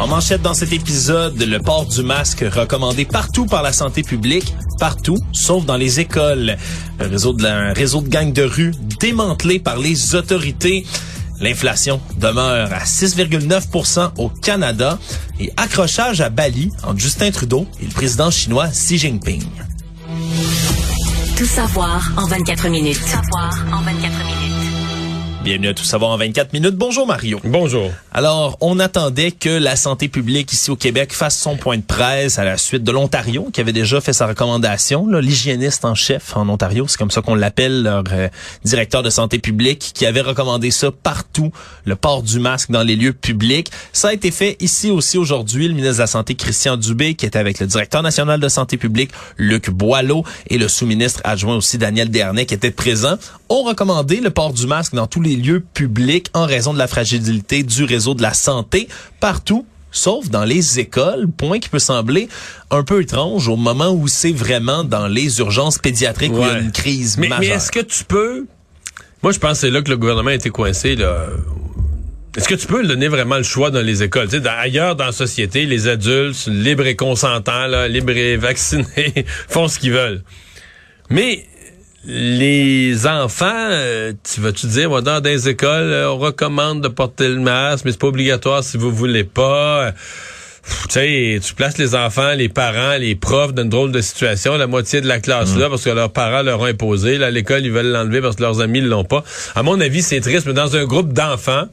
En manchette dans cet épisode, le port du masque recommandé partout par la santé publique, partout, sauf dans les écoles. Réseau de, un réseau de gangs de rue démantelé par les autorités. L'inflation demeure à 6,9% au Canada et accrochage à Bali entre Justin Trudeau et le président chinois Xi Jinping. Tout savoir en 24 minutes. Tout savoir en 24 minutes. Bienvenue à Tout savoir en 24 minutes. Bonjour Mario. Bonjour. Alors, on attendait que la santé publique ici au Québec fasse son point de presse à la suite de l'Ontario, qui avait déjà fait sa recommandation. L'hygiéniste en chef en Ontario, c'est comme ça qu'on l'appelle, leur euh, directeur de santé publique, qui avait recommandé ça partout, le port du masque dans les lieux publics. Ça a été fait ici aussi aujourd'hui. Le ministre de la Santé, Christian Dubé, qui était avec le directeur national de santé publique, Luc Boileau, et le sous-ministre adjoint aussi, Daniel Dernay, qui était présent, ont recommandé le port du masque dans tous les lieux publics en raison de la fragilité du réseau de la santé partout sauf dans les écoles, point qui peut sembler un peu étrange au moment où c'est vraiment dans les urgences pédiatriques où il y a une crise mais, majeure. Mais est-ce que tu peux... Moi, je pense que c'est là que le gouvernement a été coincé. Là. Est-ce que tu peux donner vraiment le choix dans les écoles? Tu sais, dans, ailleurs dans la société, les adultes, libres et consentants, là, libres et vaccinés, font ce qu'ils veulent. Mais les enfants, euh, tu vas-tu dire, dans des écoles, euh, on recommande de porter le masque, mais c'est pas obligatoire si vous voulez pas. Tu sais, tu places les enfants, les parents, les profs dans une drôle de situation, la moitié de la classe là, parce que leurs parents leur ont imposé. Là, à l'école, ils veulent l'enlever parce que leurs amis ne l'ont pas. À mon avis, c'est triste, mais dans un groupe d'enfants,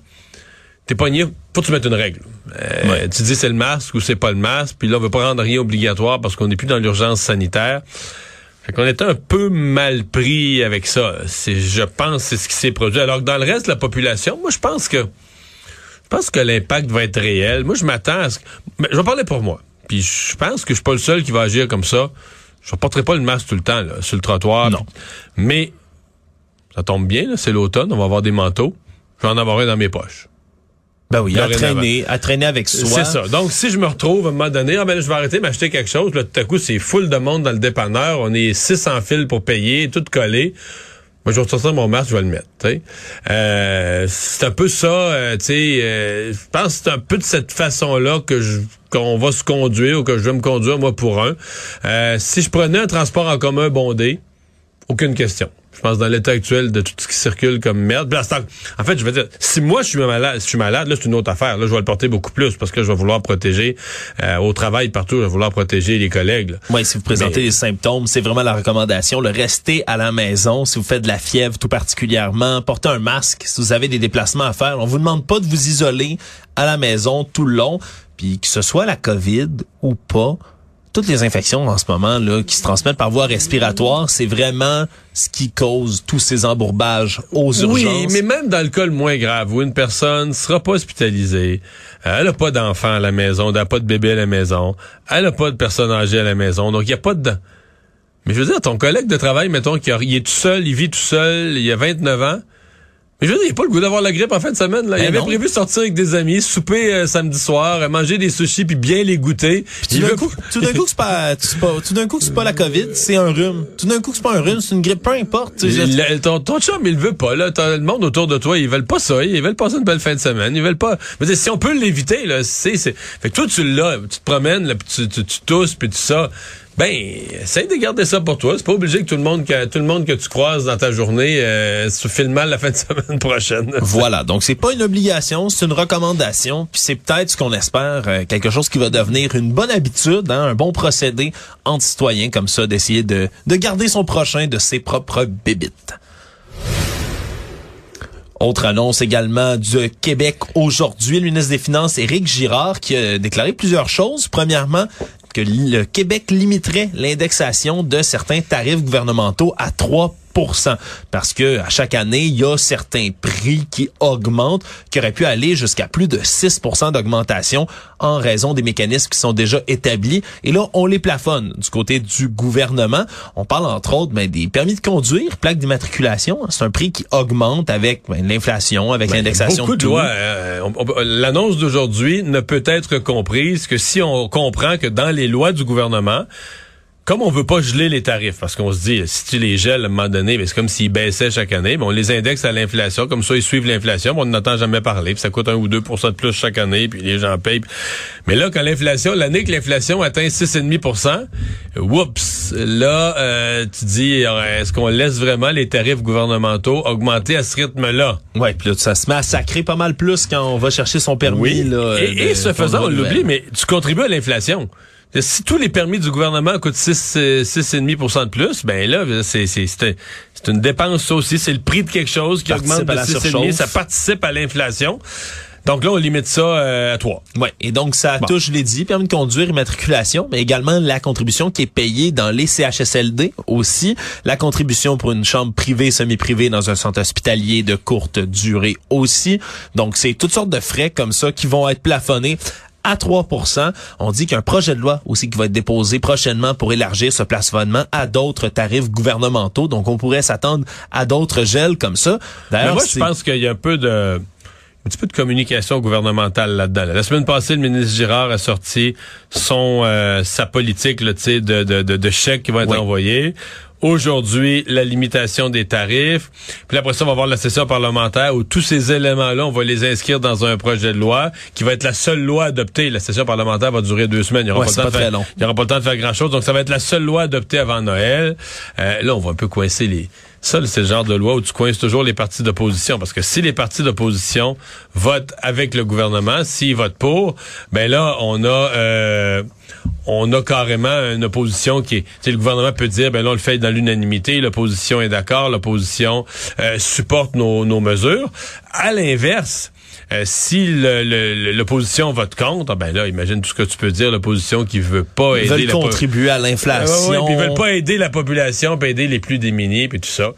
t'es pogné, faut que tu mettes une règle. Euh, Ouais. Tu dis c'est le masque ou c'est pas le masque, puis là, on veut pas rendre rien obligatoire parce qu'on n'est plus dans l'urgence sanitaire. Fait qu'on est un peu mal pris avec ça. C'est, je pense, c'est ce qui s'est produit. Alors que dans le reste de la population, moi, je pense que, je pense que l'impact va être réel. Moi, je m'attends à ce que, mais je vais parler pour moi. Puis je pense que je suis pas le seul qui va agir comme ça. Je ne porterai pas le masque tout le temps, là, sur le trottoir. Non. Mais, ça tombe bien, là, c'est l'automne, on va avoir des manteaux. Je vais en avoir un dans mes poches. Ben oui, à traîner, à traîner avec soi. C'est ça. Donc, si je me retrouve à un moment donné, ah ben, je vais arrêter de m'acheter quelque chose. Là, tout à coup, c'est full de monde dans le dépanneur. On est 600 fils pour payer, tout collé. Moi, je vais sortir mon masque, je vais le mettre. Euh, c'est un peu ça. euh, tu sais, euh, je pense que c'est un peu de cette façon-là que je qu'on va se conduire ou que je vais me conduire moi pour un. Euh, si je prenais un transport en commun bondé, aucune question. Je pense dans l'état actuel de tout ce qui circule comme merde. Puis là, en- fait, je veux dire, si moi je suis malade, si je suis malade, là c'est une autre affaire. Là, je vais le porter beaucoup plus parce que je vais vouloir protéger euh, au travail partout, je vais vouloir protéger les collègues. là. Oui, si vous présentez Mais- des symptômes, c'est vraiment la recommandation. Le rester à la maison, si vous faites de la fièvre tout particulièrement, portez un masque si vous avez des déplacements à faire. On vous demande pas de vous isoler à la maison tout le long, puis que ce soit la COVID ou pas. Toutes les infections en ce moment là qui se transmettent par voie respiratoire, c'est vraiment ce qui cause tous ces embourbages aux urgences. Oui, mais même dans le cas le moins grave où une personne sera pas hospitalisée, elle a pas d'enfant à la maison, elle a pas de bébé à la maison, elle a pas de personne âgée à la maison, donc il y a pas de Mais je veux dire ton collègue de travail mettons il est tout seul, il vit tout seul, il a 29 ans. Mais je veux dire, pas le goût d'avoir la grippe en fin de semaine. Là. il Ben avait non. prévu de sortir avec des amis, souper euh, samedi soir, euh, manger des sushis puis bien les goûter. Tout d'un coup, tout d'un coup, c'est pas, c'est pas- tout d'un coup, c'est pas la COVID, c'est un rhume. Tout d'un coup, c'est pas un rhume, c'est une grippe, peu importe. tu Le- ton, ton chum, il veut pas, là. T'as le monde autour de toi, ils veulent pas ça. Ils veulent passer une belle fin de semaine. Ils veulent pas. Dire, si on peut l'éviter, là, c'est, c'est. Fait que toi, tu l'as, tu te promènes, là, puis tu, tu, tu tousses, puis tout ça. Ben, essaye de garder ça pour toi. C'est pas obligé que tout le monde que tout le monde que tu croises dans ta journée euh, se file mal la fin de semaine prochaine. Voilà, donc c'est pas une obligation, c'est une recommandation, puis c'est peut-être ce qu'on espère, euh, quelque chose qui va devenir une bonne habitude, hein, un bon procédé entre citoyens comme ça, d'essayer de, de garder son prochain de ses propres bébites. Autre annonce également du Québec aujourd'hui, le ministre des Finances, Éric Girard, qui a déclaré plusieurs choses. Premièrement, que le Québec limiterait l'indexation de certains tarifs gouvernementaux à 3 parce que à chaque année, il y a certains prix qui augmentent, qui auraient pu aller jusqu'à plus de 6% d'augmentation en raison des mécanismes qui sont déjà établis. Et là, on les plafonne du côté du gouvernement. On parle entre autres ben, des permis de conduire, plaques d'immatriculation. C'est un prix qui augmente avec ben, l'inflation, avec Ben, l'indexation beaucoup de de euh, on- on- L'annonce d'aujourd'hui ne peut être comprise que si on comprend que dans les lois du gouvernement, comme on veut pas geler les tarifs, parce qu'on se dit, si tu les gèles à un moment donné, c'est comme s'ils baissaient chaque année, ben, on les indexe à l'inflation, comme ça ils suivent l'inflation, mais on n'entend jamais parler, puis ça coûte un ou 2% de plus chaque année, puis les gens payent. Mais là, quand l'inflation, l'année que l'inflation atteint 6,5% whoops, là, euh, tu dis, est-ce qu'on laisse vraiment les tarifs gouvernementaux augmenter à ce rythme-là? Ouais, puis là, ça se met à sacrer pas mal plus quand on va chercher son permis. Là, et, ce faisant, on l'oublie, mais tu contribues à l'inflation. Si tous les permis du gouvernement coûtent 6, euh, 6,5% de plus, ben là, c'est c'est- c'est un- c'est une dépense ça aussi. C'est le prix de quelque chose qui Participe augmente de la 6,5. surchauffe. Ça participe à l'inflation. Donc là, on limite ça euh, à 3. Ouais, et donc ça Bon. touche, je l'ai dit, permis de conduire, immatriculation, mais également la contribution qui est payée dans les CHSLD aussi, la contribution pour une chambre privée, semi-privée dans un centre hospitalier de courte durée aussi. Donc c'est toutes sortes de frais comme ça qui vont être plafonnés à 3 On dit qu'il y a un projet de loi aussi qui va être déposé prochainement pour élargir ce plafonnement à d'autres tarifs gouvernementaux. Donc, on pourrait s'attendre à d'autres gels comme ça. D'ailleurs, moi, je pense qu'il y a un peu de un petit peu de communication gouvernementale là-dedans. là. La semaine passée, le ministre Girard a sorti son euh, sa politique là, de, de, de chèques qui vont être Oui. envoyés. Aujourd'hui, la limitation des tarifs. Puis après ça, on va avoir la session parlementaire où tous ces éléments-là, on va les inscrire dans un projet de loi qui va être la seule loi adoptée. La session parlementaire va durer deux semaines. Il n'y aura, Ouais, pas, le pas faire- long. il y aura pas le temps de faire grand-chose. Donc, ça va être la seule loi adoptée avant Noël. Euh, là, on va un peu coincer les... Ça, c'est le genre de loi où tu coinces toujours les partis d'opposition. Parce que si les partis d'opposition votent avec le gouvernement, s'ils votent pour, ben là, on a... euh, on a carrément une opposition qui est... Le gouvernement peut dire, ben là, on le fait dans l'unanimité, l'opposition est d'accord, l'opposition euh, supporte nos, nos mesures. À l'inverse, euh, si l'opposition vote contre, ben là, imagine tout ce que tu peux dire, l'opposition qui veut pas ils aider veulent la po- contribuer à Ouais, ouais, l'inflation. ils veulent pas aider la population, puis aider les plus démunis, puis tout ça.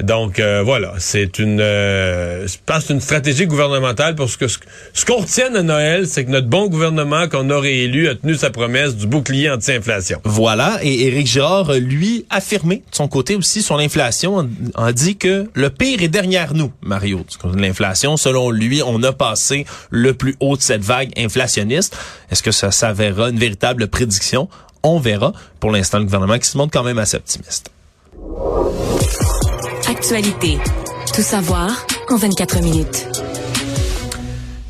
Donc euh, voilà, c'est une, euh, je pense une stratégie gouvernementale parce que ce, ce qu'on retient à Noël, c'est que notre bon gouvernement qu'on a réélu a tenu sa promesse du bouclier anti-inflation. Voilà, et Éric Girard, lui, affirmé de son côté aussi sur l'inflation, a a dit que le pire est derrière nous, Mario. L'inflation, selon lui, on passé le plus haut de cette vague inflationniste. Est-ce que ça s'avérera une véritable prédiction? On verra. Pour l'instant, le gouvernement qui se montre quand même assez optimiste. Actualité. Tout savoir en 24 minutes.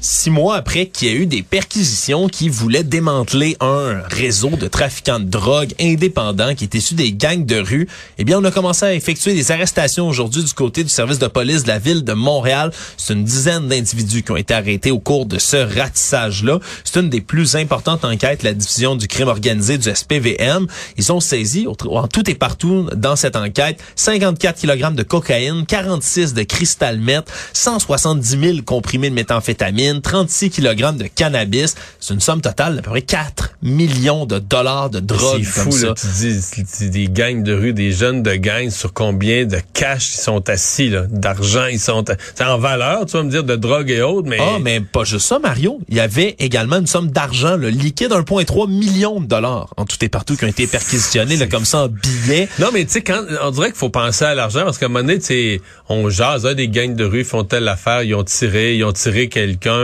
Six mois après qu'il y a eu des perquisitions qui voulaient démanteler un réseau de trafiquants de drogue indépendants qui est issu des gangs de rue, eh bien, on a commencé à effectuer des arrestations aujourd'hui du côté du service de police de la ville de Montréal. C'est une dizaine d'individus qui ont été arrêtés au cours de ce ratissage-là. C'est une des plus importantes enquêtes, la division du crime organisé du SPVM. Ils ont saisi, en tout et partout dans cette enquête, 54 kg de cocaïne, 46 de cristal meth, 170 000 comprimés de méthamphétamine, 36 kg de cannabis. C'est une somme totale d'à peu près 4 millions de dollars de drogue C'est fou, là, tu dis, c'est des gangs de rue, des jeunes de gangs, sur combien de cash ils sont assis, là, d'argent ils sont... C'est en valeur, tu vas me dire, de drogue et autres, mais... Ah, mais pas juste ça, Mario. Il y avait également une somme d'argent, le liquide 1,3 million de dollars en tout et partout qui ont été perquisitionnés là, comme ça en billets. Non, mais tu sais, quand on dirait qu'il faut penser à l'argent parce qu'à un moment donné, tu sais, on jase, hein, des gangs de rue font telle affaire, ils ont tiré, ils ont tiré quelqu'un.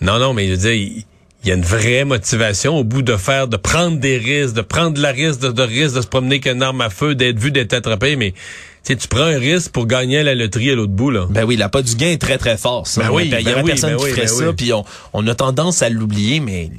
Non, non, mais je veux dire, il il y a une vraie motivation au bout de faire, de prendre des risques, de prendre la risque, de, de risque de se promener avec une arme à feu, d'être vu, d'être attrapé, mais tu sais, tu prends un risque pour gagner à la loterie à l'autre bout, là. Ben oui, la pas du gain est très très fort. Ça. Ben oui, il y ben aurait oui, personne ben qui oui, ferait ben ça, puis on, on a tendance à l'oublier, mais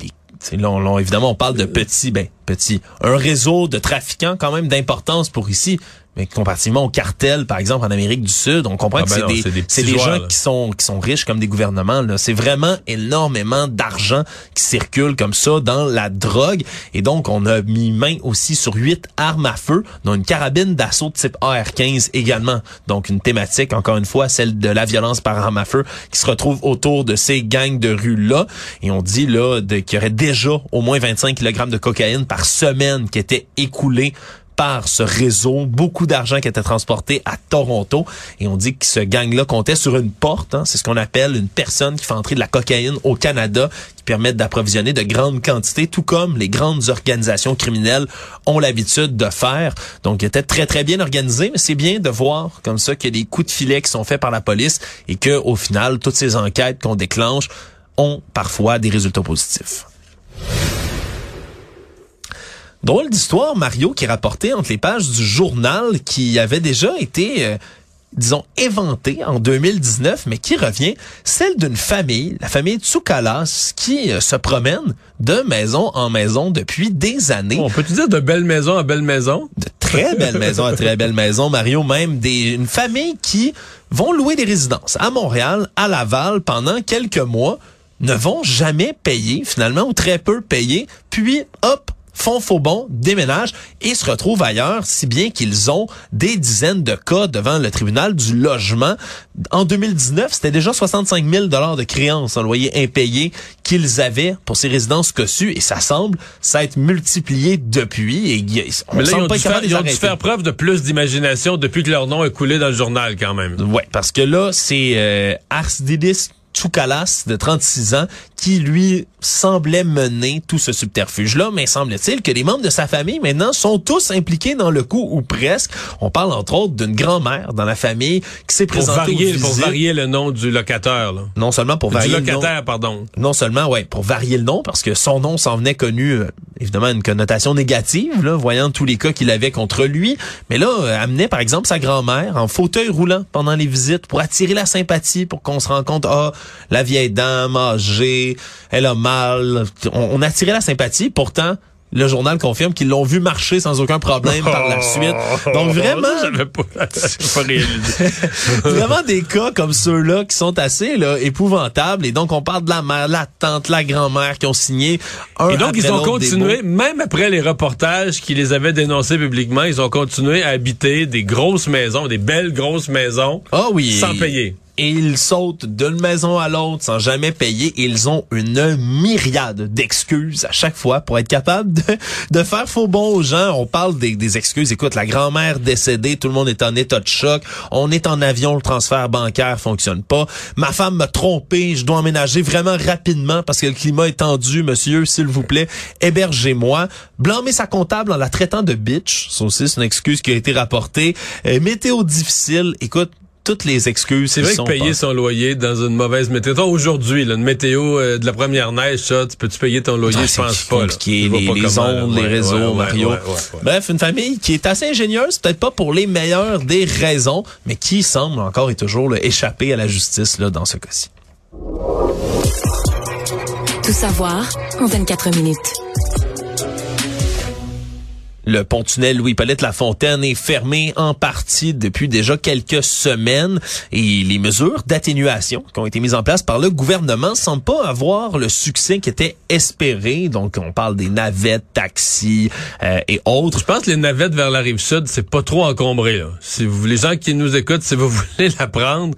les, là, on- là, évidemment, on parle de petits, ben petits, un réseau de trafiquants quand même d'importance pour ici. Mais comparativement au cartel, par exemple, en Amérique du Sud, on comprend Ah que ben c'est des, des gens qui sont qui sont riches comme des gouvernements. C'est vraiment énormément d'argent qui circule comme ça dans la drogue. Et donc, on a mis main aussi sur huit armes à feu, dont une carabine d'assaut de type AR-15 également. Donc, une thématique, encore une fois, celle de la violence par arme à feu, qui se retrouve autour de ces gangs de rue-là. Et on dit là qu'il y aurait déjà au moins 25 kg de cocaïne par semaine qui était écoulée par ce réseau, beaucoup d'argent qui était transporté à Toronto. Et on dit que ce gang-là comptait sur une porte. Hein. C'est ce qu'on appelle une personne qui fait entrer de la cocaïne au Canada, qui permet d'approvisionner de grandes quantités, tout comme les grandes organisations criminelles ont l'habitude de faire. Donc, il était très, très bien organisé, mais c'est bien de voir comme ça qu'il y a des coups de filet qui sont faits par la police et que, au final, toutes ces enquêtes qu'on déclenche ont parfois des résultats positifs. Drôle d'histoire, Mario, qui est rapporté entre les pages du journal qui avait déjà été, euh, disons, éventé en 2019, mais qui revient, celle d'une famille, la famille Tsoukalas, qui euh, se promène de maison en maison depuis des années. On peut-tu dire de belle maison à belle maison? De très belle maison à très belle maison, Mario, même des, une famille qui vont louer des résidences à Montréal, à Laval pendant quelques mois, ne vont jamais payer finalement ou très peu payer, puis hop, font faux bon, déménagent et se retrouvent ailleurs, si bien qu'ils ont des dizaines de cas devant le tribunal du logement. En 2019, c'était déjà 65 000 dollars de créances en loyer impayé qu'ils avaient pour ces résidences cossues et ça semble s'être multiplié depuis. Et on Mais là, ils ont, dû faire, ils ont dû faire preuve de plus d'imagination depuis que leur nom est coulé dans le journal quand même. Ouais, parce que là, c'est euh, Didis Tsoukalas, de 36 ans, qui lui semblait mener tout ce subterfuge-là, mais semble-t-il que les membres de sa famille maintenant sont tous impliqués dans le coup ou presque. On parle entre autres d'une grand-mère dans la famille qui s'est présentée pour varier, pour varier le nom du locataire. Là. Non seulement pour varier du locataire, pardon. Non seulement ouais, pour varier le nom parce que son nom s'en venait connu euh, évidemment une connotation négative là, voyant tous les cas qu'il avait contre lui, mais là euh, amenait par exemple sa grand-mère en fauteuil roulant pendant les visites pour attirer la sympathie pour qu'on se rende compte ah la vieille dame âgée, elle a mal. On, on attirait la sympathie. Pourtant, le journal confirme qu'ils l'ont vu marcher sans aucun problème par la suite. Donc vraiment, pas, pas vraiment des cas comme ceux-là qui sont assez là, épouvantables. Et donc on parle de la mère, la tante, la grand-mère qui ont signé un. Et donc ils ont continué, même après les reportages qui les avaient dénoncés publiquement, ils ont continué à habiter des grosses maisons, des belles grosses maisons, ah oui, sans payer et ils sautent d'une maison à l'autre sans jamais payer. ils ont une myriade d'excuses à chaque fois pour être capables de, faire faux bon aux gens. On parle des, des excuses. Écoute, la grand-mère décédée, tout le monde est en état de choc. On est en avion, le transfert bancaire fonctionne pas. Ma femme m'a trompé, je dois emménager vraiment rapidement parce que le climat est tendu. Monsieur, s'il vous plaît, hébergez-moi. Blâmer sa comptable en la traitant de bitch, ça aussi c'est une excuse qui a été rapportée. Euh, météo difficile, écoute, toutes les excuses. C'est vrai que payer son loyer dans une mauvaise météo. Aujourd'hui, une météo euh, de la première neige, ça, tu peux-tu payer ton loyer? Ah, je pense pas. Compliqué, les, les ondes, les réseaux, Mario. Bref, une famille qui est assez ingénieuse, peut-être pas pour les meilleures des raisons, mais qui semble encore et toujours échapper à la justice là, dans ce cas-ci. Tout savoir en 24 minutes. Le pont-tunnel Louis-Paulette Lafontaine est fermé en partie depuis déjà quelques semaines et les mesures d'atténuation qui ont été mises en place par le gouvernement semblent pas avoir le succès qui était espéré. Donc, on parle des navettes, taxis euh, et autres. Je pense que les navettes vers la rive sud, c'est pas trop encombré. Là. Si vous, les gens qui nous écoutent, si vous voulez la prendre,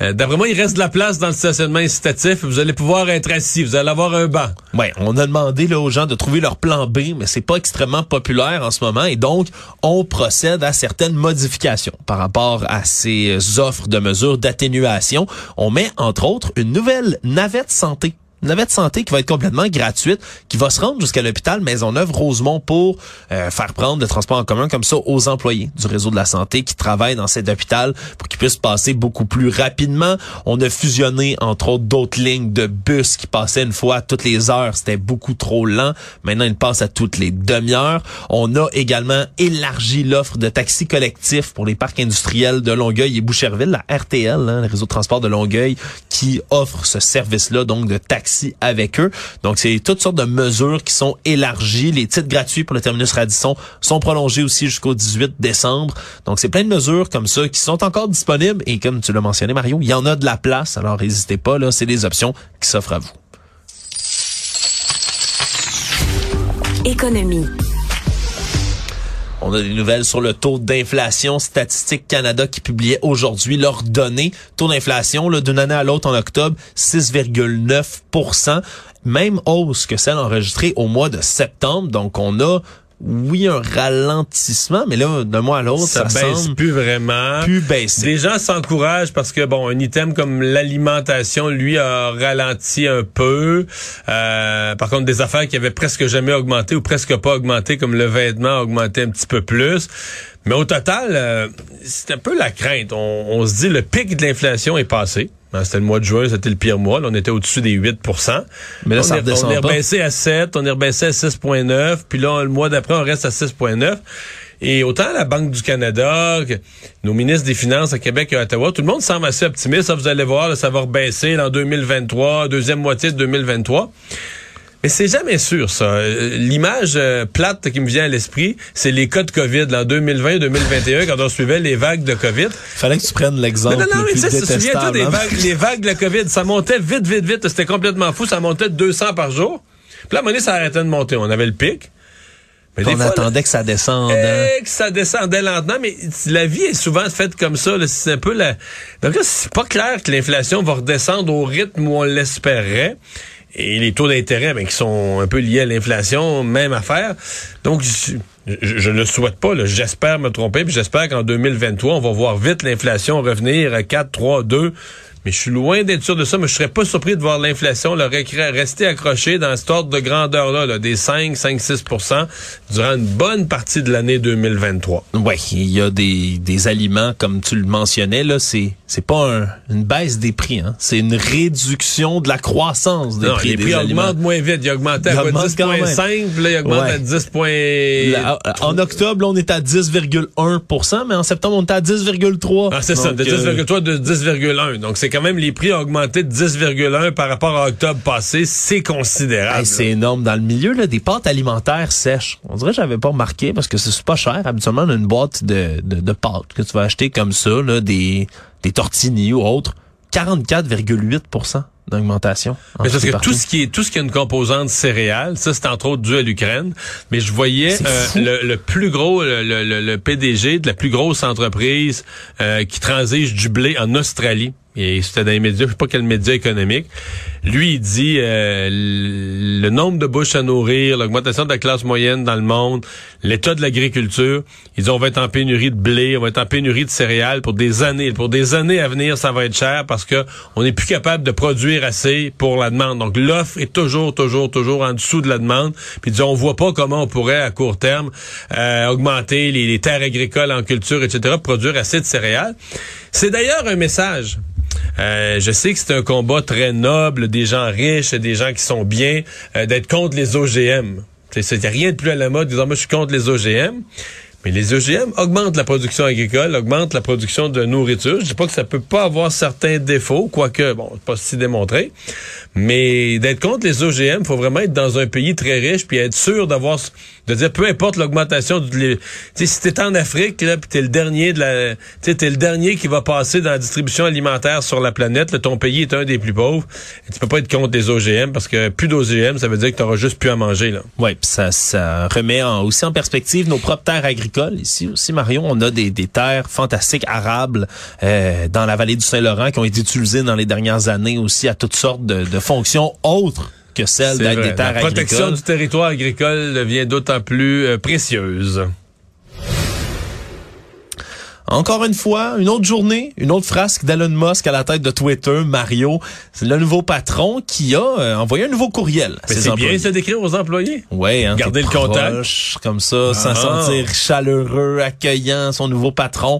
euh, d'après moi, il reste de la place dans le stationnement incitatif. Vous allez pouvoir être assis, vous allez avoir un banc. Ouais, on a demandé là, aux gens de trouver leur plan B, mais c'est pas extrêmement populaire ce moment et donc on procède à certaines modifications par rapport à ces offres de mesures d'atténuation. On met entre autres une nouvelle navette santé navette santé qui va être complètement gratuite, qui va se rendre jusqu'à l'hôpital Maisonneuve-Rosemont pour euh, faire prendre le transport en commun comme ça aux employés du réseau de la santé qui travaillent dans cet hôpital pour qu'ils puissent passer beaucoup plus rapidement. On a fusionné entre autres d'autres lignes de bus qui passaient une fois toutes les heures. C'était beaucoup trop lent. Maintenant, ils passent à toutes les demi-heures. On a également élargi l'offre de taxis collectifs pour les parcs industriels de Longueuil et Boucherville, la RTL, hein, le réseau de transport de Longueuil, qui offre ce service-là, donc de taxis avec eux. Donc, c'est toutes sortes de mesures qui sont élargies. Les titres gratuits pour le terminus Radisson sont prolongés aussi jusqu'au 18 décembre. Donc, c'est plein de mesures comme ça qui sont encore disponibles. Et comme tu l'as mentionné, Mario, il y en a de la place. Alors, n'hésitez pas, là, c'est des options qui s'offrent à vous. Économie. On a des nouvelles sur le taux d'inflation. Statistique Canada qui publiait aujourd'hui leurs données. Taux d'inflation d'une année à l'autre en octobre, 6,9% Même hausse que celle enregistrée au mois de septembre. Donc on a oui, un ralentissement, mais là, d'un mois à l'autre, ça, ça, baisse semble plus vraiment. plus. Des gens s'encouragent parce que bon, un item comme l'alimentation, lui, a ralenti un peu. Euh, par contre, des affaires qui avaient presque jamais augmenté ou presque pas augmenté, comme le vêtement, a augmenté un petit peu plus. Mais au total, euh, c'est un peu la crainte. On, on se dit le pic de l'inflation est passé. Hein, C'était le mois de juin, c'était le pire mois. Là, on était au-dessus des 8% Mais là, on ça est, on est pas. rebaissé à 7, on est rebaissé à 6,9. Puis là, le mois d'après, on reste à 6,9. Et autant la Banque du Canada, que nos ministres des Finances à Québec et à Ottawa, tout le monde semble assez optimiste. Ça, vous allez voir, là, ça va rebaisser en 2023, deuxième moitié de 2023. Mais c'est jamais sûr, ça. Euh, L'image euh, plate qui me vient à l'esprit, c'est les cas de COVID là, en 2020-2021, quand on suivait les vagues de COVID. Fallait que tu prennes l'exemple Non, non, non, le mais tu sais, souviens-toi détestable. des hein? vagues, les vagues de la COVID, ça montait vite, vite, vite. C'était complètement fou. Ça montait de 200 par jour. Puis là, à un moment donné, ça arrêtait de monter. On avait le pic. Mais On fois, là, attendait que ça descende. hein? eh, que ça descendait lentement, mais la vie est souvent faite comme ça. C'est un peu la. Donc là, c'est pas clair que l'inflation va redescendre au rythme où on l'espérait. Et les taux d'intérêt, ben, qui sont un peu liés à l'inflation, même affaire. Donc, je, je, ne souhaite pas. J'espère me tromper, puis j'espère qu'en 2023, on va voir vite l'inflation revenir à 4, 3, 2. Mais je suis loin d'être sûr de ça, mais je serais pas surpris de voir l'inflation rester accrochée dans cet ordre de grandeur-là, là, des 5, 5, 6% durant une bonne partie de l'année 2023. Oui, il y a des, des aliments, comme tu le mentionnais, là, c'est, c'est pas un- une baisse des prix, hein. C'est une réduction de la croissance des Non, prix les des prix aliments. augmentent moins vite. Il augmentait à Il quoi, augmente quand même. 10,5, puis là, il augmente Ouais. à 10, La- en octobre, là, on est à 10,1 mais en septembre, on est à 10,3 Ah, c'est ça, de Donc, euh, 10,3 de 10,1. Donc, c'est quand même les prix ont augmenté de 10,1 par rapport à octobre passé. C'est considérable. Hey, c'est énorme. Dans le milieu là, des pâtes alimentaires sèches, on dirait que j'avais pas remarqué parce que c'est pas cher. Habituellement, on a une boîte de, de, de pâtes que tu vas acheter comme ça, là, des, des tortillini ou autres. 44,8% d'augmentation. en Mais parce que tout ce qui est tout ce qui a une composante céréale, ça c'est entre autres dû à l'Ukraine. Mais je voyais euh, le, le plus gros, le- le- le PDG de la plus grosse entreprise euh, qui transige du blé en Australie. Et c'était dans les médias, je sais pas quel média économique. Lui, il dit euh, le nombre de bouches à nourrir, l'augmentation de la classe moyenne dans le monde, l'état de l'agriculture. Il dit on va être en pénurie de blé, on va être en pénurie de céréales pour des années. Pour des années à venir, ça va être cher parce que on n'est plus capable de produire assez pour la demande. Donc l'offre est toujours, toujours, toujours en dessous de la demande. Puis on voit pas comment on pourrait à court terme euh, augmenter les, terres agricoles en culture, etc., produire assez de céréales. C'est d'ailleurs un message. Euh, je sais que c'est un combat très noble des gens riches, des gens qui sont bien, euh, d'être contre les OGM. Il n'y a rien de plus à la mode disant moi je suis contre les OGM. Mais les OGM augmentent la production agricole, augmentent la production de nourriture. Je dis pas que ça peut pas avoir certains défauts, quoique, bon, pas si démontré. Mais d'être contre les OGM, faut vraiment être dans un pays très riche puis être sûr d'avoir, de dire peu importe l'augmentation du, tu si t'es en Afrique, là, puis t'es le dernier de la, tu t'es le dernier qui va passer dans la distribution alimentaire sur la planète, là, ton pays est un des plus pauvres. Tu peux pas être contre les OGM parce que plus d'OGM, ça veut dire que t'auras juste plus à manger, là. Oui, puis ça, ça remet en- aussi en perspective nos propres terres agricoles. Ici aussi, Marion, on a des, des terres fantastiques arables euh, dans la vallée du Saint-Laurent qui ont été utilisées dans les dernières années aussi à toutes sortes de, de fonctions autres que celles C'est d'être des terres La protection agricoles. du territoire agricole devient d'autant plus euh, précieuse. Encore une fois, une autre journée, une autre frasque d'Elon Musk à la tête de Twitter, Mario. C'est le nouveau patron qui a euh, envoyé un nouveau courriel à Mais ses c'est employés. bien d'écrire aux employés. Ouais, hein, Garder le contact. comme ça, Ah. sentir chaleureux, accueillant son nouveau patron.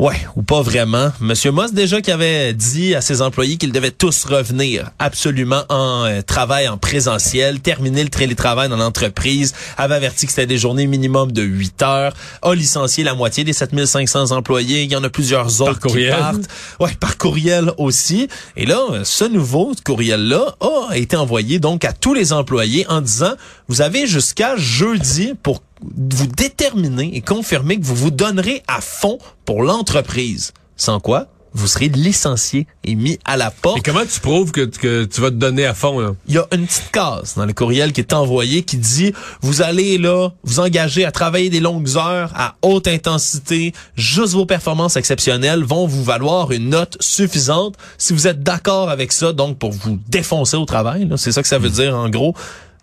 Ouais, ou pas vraiment. Monsieur Moss déjà qui avait dit à ses employés qu'ils devaient tous revenir absolument en euh, travail en présentiel, terminer le télétravail dans l'entreprise, avait averti que c'était des journées minimum de 8 heures, a licencié la moitié des 7500 employés, il y en a plusieurs autres courriel. qui partent. Ouais, par courriel aussi. Et là, ce nouveau courriel-là a été envoyé donc à tous les employés en disant, vous avez jusqu'à jeudi pour vous déterminer et confirmer que vous vous donnerez à fond pour l'entreprise. Sans quoi, vous serez licencié et mis à la Et porte. comment tu prouves que, que tu vas te donner à fond, là? Il y a une petite case dans le courriel qui est envoyé qui dit vous allez là vous engager à travailler des longues heures à haute intensité, juste vos performances exceptionnelles vont vous valoir une note suffisante si vous êtes d'accord avec ça donc pour vous défoncer au travail, c'est ça que ça veut dire en gros.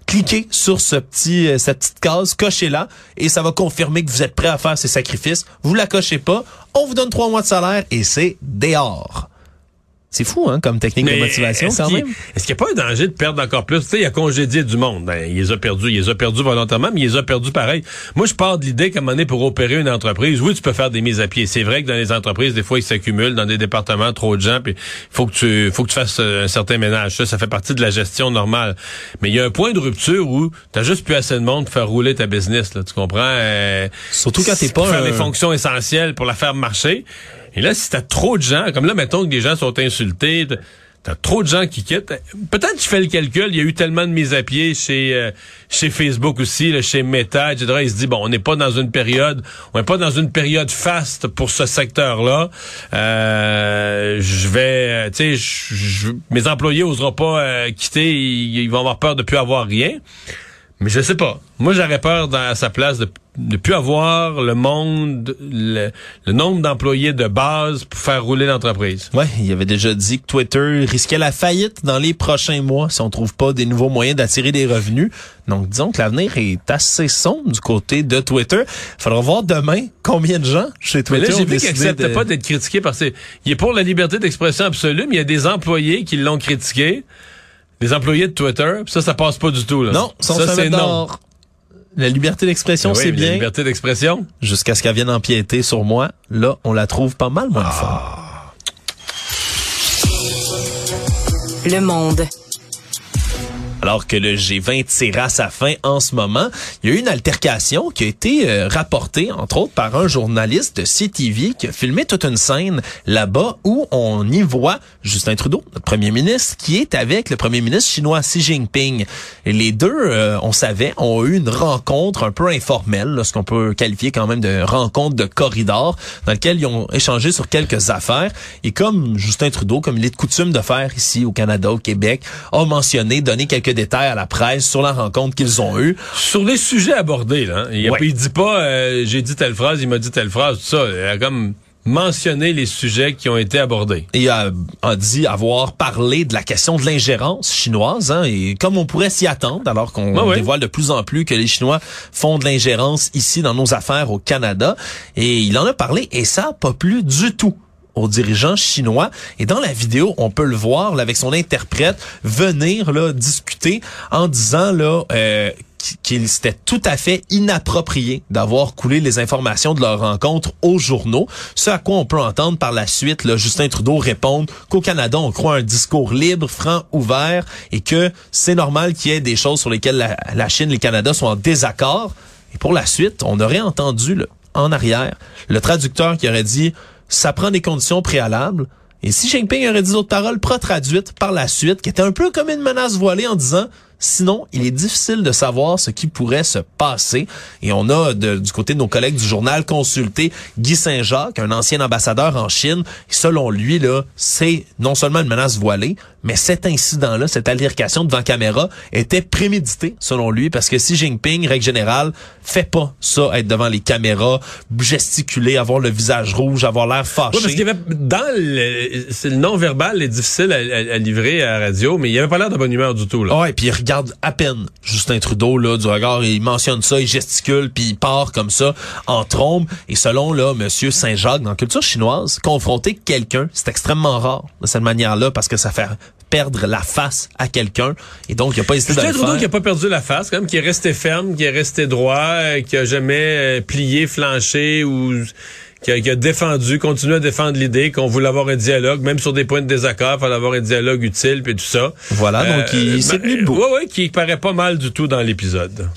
Cliquez sur ce petit, euh, cette petite case, cochez-la, et ça va confirmer que vous êtes prêt à faire ces sacrifices. Vous la cochez pas, on vous donne trois mois de salaire et c'est dehors. C'est fou, hein, comme technique de motivation, est-ce quand qu'il- même. Est-ce qu'il n'y a pas un danger de perdre encore plus? Tu sais, il a congédié du monde. Ben, il les a perdus. Il les a perdus volontairement, mais il les a perdus pareil. Moi, je pars de l'idée qu'à un moment donné, pour opérer une entreprise, oui, tu peux faire des mises à pied. C'est vrai que dans les entreprises, des fois, ils s'accumulent dans des départements trop de gens, puis faut que tu, faut que tu fasses euh, un certain ménage. Ça, ça fait partie de la gestion normale. Mais il y a un point de rupture où t'as juste plus assez de monde pour faire rouler ta business, là. Tu comprends? Euh, Surtout quand t'es pour pas faire un- les fonctions essentielles pour la faire marcher. Et là, si t'as trop de gens, comme là, mettons que des gens sont insultés, t'as- trop de gens qui quittent. Peut-être je fais le calcul, il y a eu tellement de mises à pied chez euh, chez Facebook aussi, là, chez Meta, etc. Il se dit bon, on n'est pas dans une période, on n'est pas dans une période faste pour ce secteur-là. Euh, je vais, euh, tu sais, mes employés oseront pas euh, quitter, ils, ils vont avoir peur de plus avoir rien. Mais je sais pas. Moi, j'aurais peur dans, à sa place de ne plus avoir le monde, le, le nombre d'employés de base pour faire rouler l'entreprise. Ouais, il avait déjà dit que Twitter risquait la faillite dans les prochains mois si on trouve pas des nouveaux moyens d'attirer des revenus. Donc, disons que l'avenir est assez sombre du côté de Twitter. Faudra voir demain combien de gens chez Mais Twitter là, j'ai vu qu'il décidé accepte de... pas d'être critiqué parce que il est pour la liberté d'expression absolue, mais il y a des employés qui l'ont critiqué. Des employés de Twitter, ça, ça passe pas du tout. Là. Non, ça, ça c'est non. La liberté d'expression, Ben oui, c'est mais La bien. liberté d'expression. Jusqu'à ce qu'elle vienne empiéter sur moi. Là, on la trouve pas mal moins Ah. Le monde. Alors que le G20 tire à sa fin en ce moment, il y a eu une altercation qui a été euh, rapportée, entre autres, par un journaliste de CTV qui a filmé toute une scène là-bas où on y voit Justin Trudeau, notre premier ministre, qui est avec le premier ministre chinois Xi Jinping. Les deux, euh, on savait, ont eu une rencontre un peu informelle, là, ce qu'on peut qualifier quand même de rencontre de corridor, dans lequel ils ont échangé sur quelques affaires. Et comme Justin Trudeau, comme il est de coutume de faire ici au Canada, au Québec, a mentionné, donné quelques détails à la presse sur la rencontre qu'ils ont eue. Sur les sujets abordés, là. hein. Il, Ouais. il dit pas euh, j'ai dit telle phrase, il m'a dit telle phrase, tout ça. Il a comme mentionné les sujets qui ont été abordés. et a, a dit avoir parlé de la question de l'ingérence chinoise, hein, et comme on pourrait s'y attendre, alors qu'on ouais. dévoile de plus en plus que les Chinois font de l'ingérence ici dans nos affaires au Canada, et il en a parlé, et ça pas plu du tout aux dirigeants chinois. Et dans la vidéo, on peut le voir là, avec son interprète venir là discuter en disant là euh, qu'il c'était tout à fait inapproprié d'avoir coulé les informations de leur rencontre aux journaux. Ce à quoi on peut entendre par la suite là, Justin Trudeau répondre qu'au Canada, on croit un discours libre, franc, ouvert et que c'est normal qu'il y ait des choses sur lesquelles la, la Chine et le Canada sont en désaccord. Et pour la suite, on aurait entendu là, en arrière le traducteur qui aurait dit ça prend des conditions préalables. Et si Jinping aurait dit d'autres paroles pro-traduites par la suite, qui était un peu comme une menace voilée en disant Sinon, il est difficile de savoir ce qui pourrait se passer. Et on a du côté de nos collègues du journal consulté Guy Saint-Jacques, un ancien ambassadeur en Chine. Et selon lui, là, c'est non seulement une menace voilée, mais cet incident-là, cette altercation devant caméra, était prémédité, selon lui, parce que si Jinping, règle générale, fait pas ça, être devant les caméras, gesticuler, avoir le visage rouge, avoir l'air fâché. Oui, parce qu'il y avait dans le, c'est le non-verbal est difficile à, à- à livrer à la radio, mais il avait pas l'air de bonne humeur du tout, là. Ouais, puis il regarde à peine Justin Trudeau là du regard, il mentionne ça, il gesticule, puis il part comme ça en trombe. Et selon là Monsieur Saint-Jacques, dans la culture chinoise, confronter quelqu'un, c'est extrêmement rare de cette manière-là parce que ça fait perdre la face à quelqu'un. Et donc il a pas hésité de Justin Trudeau faire. qui a pas perdu la face, quand même, qui est resté ferme, qui est resté droit, euh, qui a jamais euh, plié, flanché ou qui a, qui a défendu, continué à défendre l'idée qu'on voulait avoir un dialogue, même sur des points de désaccord, il fallait avoir un dialogue utile puis tout ça. Voilà, donc il s'est tenu debout. Ouais, ouais, qui paraît pas mal du tout dans l'épisode.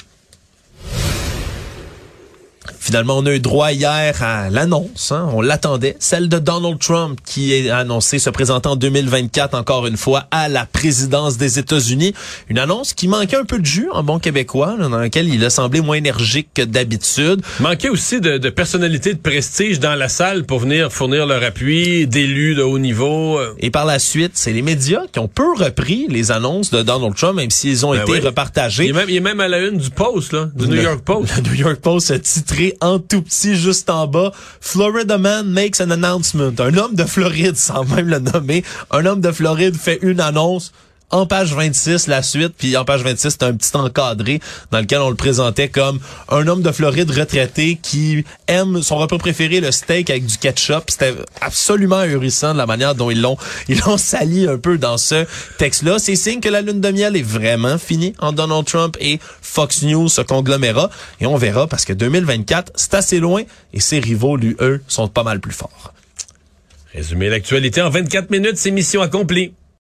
Finalement, on a eu droit hier à l'annonce, hein, on l'attendait, celle de Donald Trump qui est annoncé se présenter en 2024 encore une fois à la présidence des États-Unis. Une annonce qui manquait un peu de jus en bon québécois, là, dans laquelle il a semblé moins énergique que d'habitude. Manquait aussi de, de personnalité de prestige dans la salle pour venir fournir leur appui, d'élus de haut niveau. euh. Et par la suite, c'est les médias qui ont peu repris les annonces de Donald Trump, même s'ils ont Ben été oui. repartagés. Il est, même, il est même à la une du Post, là, du New York Post. Le New York Post a titré en tout petit juste en bas. Florida man makes an announcement. Un homme de Floride, sans même le nommer, un homme de Floride fait une annonce en page 26 la suite, puis en page 26 c'est un petit encadré dans lequel on le présentait comme un homme de Floride retraité qui aime son repas préféré le steak avec du ketchup. C'était absolument ahurissant de la manière dont ils l'ont ils l'ont sali un peu dans ce texte-là. C'est signe que la lune de miel est vraiment finie en Donald Trump et Fox News, ce conglomérat, et on verra parce que 2024 c'est assez loin et ses rivaux lui eux sont pas mal plus forts. Résumer l'actualité en 24 minutes, c'est mission accomplie.